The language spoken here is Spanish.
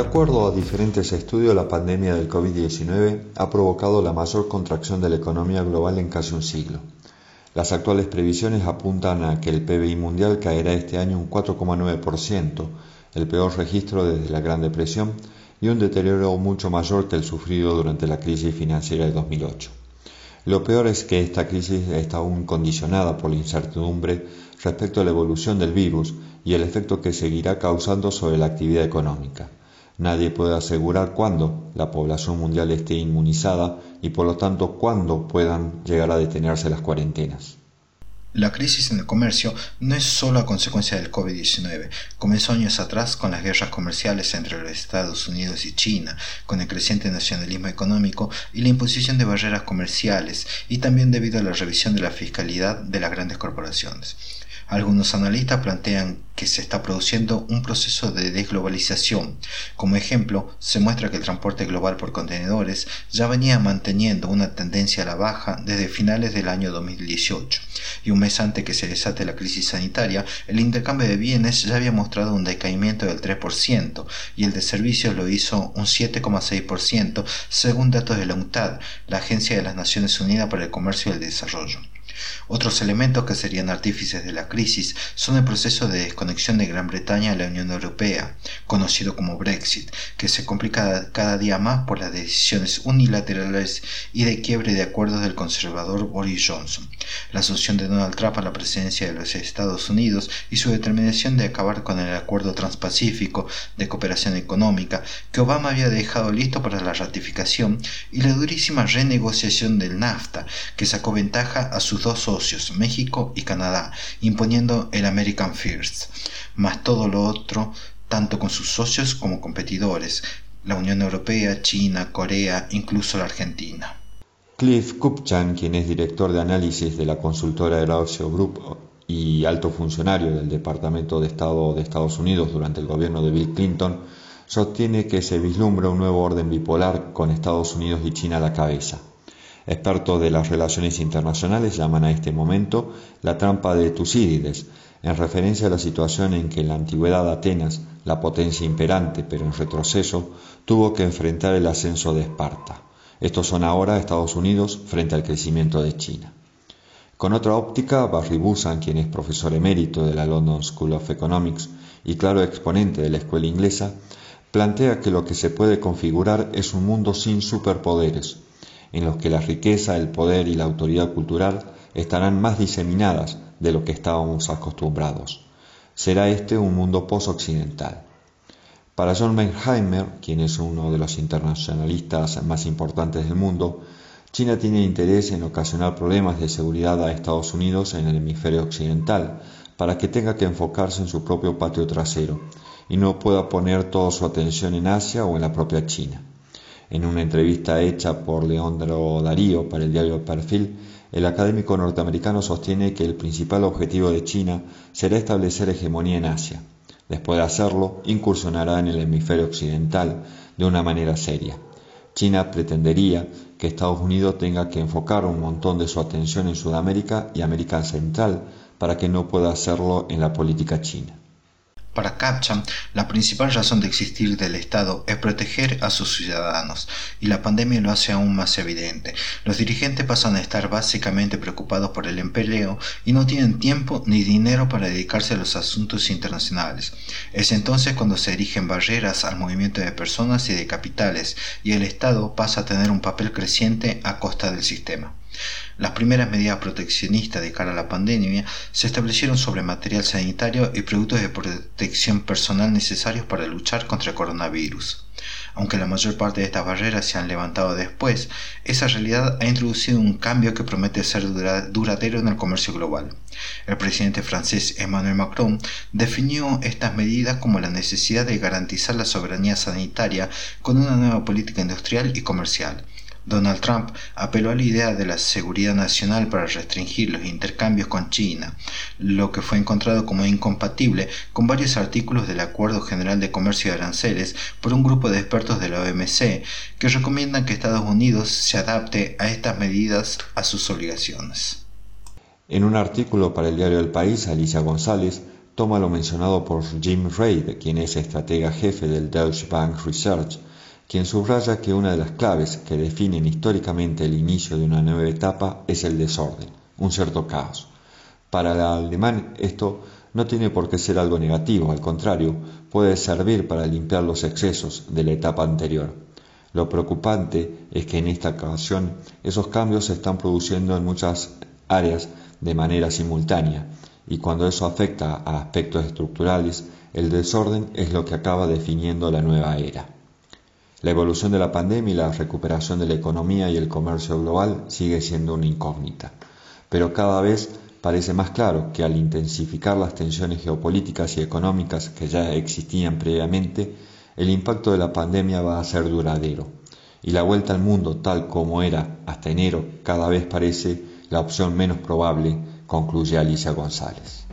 De acuerdo a diferentes estudios, la pandemia del COVID-19 ha provocado la mayor contracción de la economía global en casi un siglo. Las actuales previsiones apuntan a que el PBI mundial caerá este año un 4,9%, el peor registro desde la Gran Depresión y un deterioro mucho mayor que el sufrido durante la crisis financiera de 2008. Lo peor es que esta crisis está aún condicionada por la incertidumbre respecto a la evolución del virus y el efecto que seguirá causando sobre la actividad económica. Nadie puede asegurar cuándo la población mundial esté inmunizada y por lo tanto cuándo puedan llegar a detenerse las cuarentenas. La crisis en el comercio no es solo a consecuencia del COVID-19. Comenzó años atrás con las guerras comerciales entre los Estados Unidos y China, con el creciente nacionalismo económico y la imposición de barreras comerciales, y también debido a la revisión de la fiscalidad de las grandes corporaciones. Algunos analistas plantean que se está produciendo un proceso de desglobalización. Como ejemplo, se muestra que el transporte global por contenedores ya venía manteniendo una tendencia a la baja desde finales del año 2018, y un mes antes que se desate la crisis sanitaria, el intercambio de bienes ya había mostrado un decaimiento del 3% y el de servicios lo hizo un 7,6% según datos de la UNCTAD, la Agencia de las Naciones Unidas para el Comercio y el Desarrollo. Otros elementos que serían artífices de la crisis son el proceso de desconexión de Gran Bretaña de la Unión Europea, conocido como Brexit, que se complica cada día más por las decisiones unilaterales y de quiebre de acuerdos del conservador Boris Johnson, la asunción de Donald Trump a la presidencia de los Estados Unidos y su determinación de acabar con el acuerdo transpacífico de cooperación económica que Obama había dejado listo para la ratificación y la durísima renegociación del NAFTA que sacó ventaja a sus dos socios, México y Canadá, imponiendo el American First, más todo lo otro, tanto con sus socios como competidores, la Unión Europea, China, Corea, incluso la Argentina. Cliff Kupchan, quien es director de análisis de la consultora Erausio Group y alto funcionario del Departamento de Estado de Estados Unidos durante el gobierno de Bill Clinton, sostiene que se vislumbra un nuevo orden bipolar con Estados Unidos y China a la cabeza. Expertos de las relaciones internacionales llaman a este momento la trampa de Tucídides, en referencia a la situación en que en la antigüedad Atenas, la potencia imperante pero en retroceso, tuvo que enfrentar el ascenso de Esparta. Estos son ahora Estados Unidos frente al crecimiento de China. Con otra óptica, Barry Busan, quien es profesor emérito de la London School of Economics y claro exponente de la escuela inglesa, plantea que lo que se puede configurar es un mundo sin superpoderes, en los que la riqueza, el poder y la autoridad cultural estarán más diseminadas de lo que estábamos acostumbrados. Será este un mundo post-occidental. Para John Benheimer, quien es uno de los internacionalistas más importantes del mundo, China tiene interés en ocasionar problemas de seguridad a Estados Unidos en el hemisferio occidental, para que tenga que enfocarse en su propio patio trasero y no pueda poner toda su atención en Asia o en la propia China. En una entrevista hecha por Leandro Darío para el diario Perfil, el académico norteamericano sostiene que el principal objetivo de China será establecer hegemonía en Asia. Después de hacerlo, incursionará en el hemisferio occidental de una manera seria. China pretendería que Estados Unidos tenga que enfocar un montón de su atención en Sudamérica y América Central para que no pueda hacerlo en la política china. Para Captcha, la principal razón de existir del Estado es proteger a sus ciudadanos, y la pandemia lo hace aún más evidente. Los dirigentes pasan a estar básicamente preocupados por el empleo y no tienen tiempo ni dinero para dedicarse a los asuntos internacionales. Es entonces cuando se erigen barreras al movimiento de personas y de capitales, y el Estado pasa a tener un papel creciente a costa del sistema. Las primeras medidas proteccionistas de cara a la pandemia se establecieron sobre material sanitario y productos de protección personal necesarios para luchar contra el coronavirus. Aunque la mayor parte de estas barreras se han levantado después, esa realidad ha introducido un cambio que promete ser duradero en el comercio global. El presidente francés Emmanuel Macron definió estas medidas como la necesidad de garantizar la soberanía sanitaria con una nueva política industrial y comercial Donald Trump apeló a la idea de la seguridad nacional para restringir los intercambios con China, lo que fue encontrado como incompatible con varios artículos del Acuerdo General de Comercio y Aranceles por un grupo de expertos de la OMC que recomiendan que Estados Unidos se adapte a estas medidas a sus obligaciones. En un artículo para el diario El País, Alicia González toma lo mencionado por Jim Reid, quien es estratega jefe del Deutsche Bank Research, quien subraya que una de las claves que definen históricamente el inicio de una nueva etapa es el desorden, un cierto caos. Para el alemán esto no tiene por qué ser algo negativo, al contrario, puede servir para limpiar los excesos de la etapa anterior. Lo preocupante es que en esta ocasión esos cambios se están produciendo en muchas áreas de manera simultánea y cuando eso afecta a aspectos estructurales, el desorden es lo que acaba definiendo la nueva era. La evolución de la pandemia y la recuperación de la economía y el comercio global sigue siendo una incógnita, pero cada vez parece más claro que al intensificar las tensiones geopolíticas y económicas que ya existían previamente, el impacto de la pandemia va a ser duradero, y la vuelta al mundo tal como era hasta enero cada vez parece la opción menos probable, concluye Alicia González.